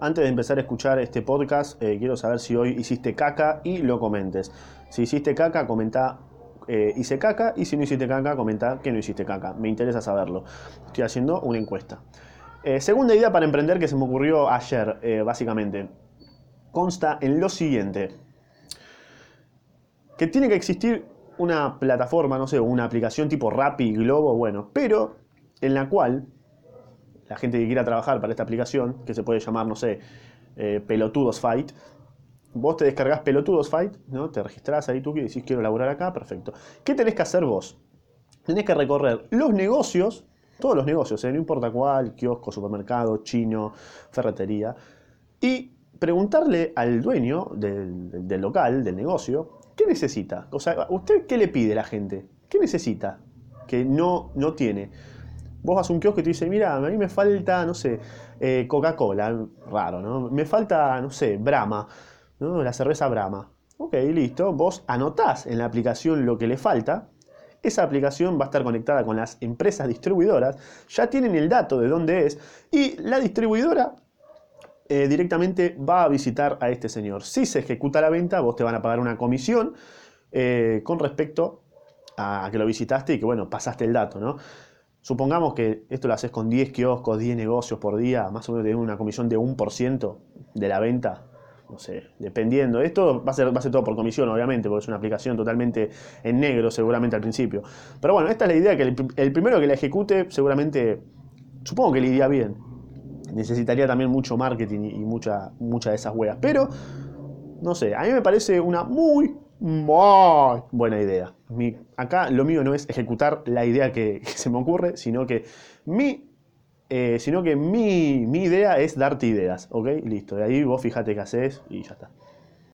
antes de empezar a escuchar este podcast, eh, quiero saber si hoy hiciste caca y lo comentes. Si hiciste caca, comenta eh, hice caca y si no hiciste caca, comenta que no hiciste caca. Me interesa saberlo. Estoy haciendo una encuesta. Eh, segunda idea para emprender que se me ocurrió ayer, básicamente. Consta en lo siguiente. Que tiene que existir una plataforma, no sé, una aplicación tipo Rappi, Globo, bueno, pero en la cual la gente que quiera trabajar para esta aplicación, que se puede llamar, no sé, eh, Pelotudos Fight, vos te descargas Pelotudos Fight, ¿no? Te registrás ahí tú que decís quiero laburar acá, perfecto. ¿Qué tenés que hacer vos? Tenés que recorrer los negocios, todos los negocios, ¿eh? no importa cuál, kiosco, supermercado, chino, ferretería, y preguntarle al dueño del, del local, del negocio, ¿qué necesita? O sea, ¿usted qué le pide a la gente? ¿Qué necesita que no, no tiene? Vos vas a un kiosco y te dice, mira, a mí me falta, no sé, eh, Coca-Cola, raro, ¿no? Me falta, no sé, Brahma, ¿no? La cerveza Brahma. Ok, listo. Vos anotás en la aplicación lo que le falta. Esa aplicación va a estar conectada con las empresas distribuidoras. Ya tienen el dato de dónde es. Y la distribuidora eh, directamente va a visitar a este señor. Si se ejecuta la venta, vos te van a pagar una comisión eh, con respecto a que lo visitaste y que, bueno, pasaste el dato, ¿no? Supongamos que esto lo haces con 10 kioscos, 10 negocios por día, más o menos tenés una comisión de 1% de la venta. No sé, dependiendo. Esto va a, ser, va a ser todo por comisión, obviamente, porque es una aplicación totalmente en negro, seguramente al principio. Pero bueno, esta es la idea, que el, primero que la ejecute, seguramente, supongo que le iría bien. Necesitaría también mucho marketing y mucha, mucha de esas huevas. Pero, no sé, a mí me parece una muy, buena idea. acá lo mío no es ejecutar la idea que, se me ocurre, sino que mi, eh, sino que mi, mi idea es darte ideas, ¿ok? Listo, de ahí vos fíjate qué haces y ya está.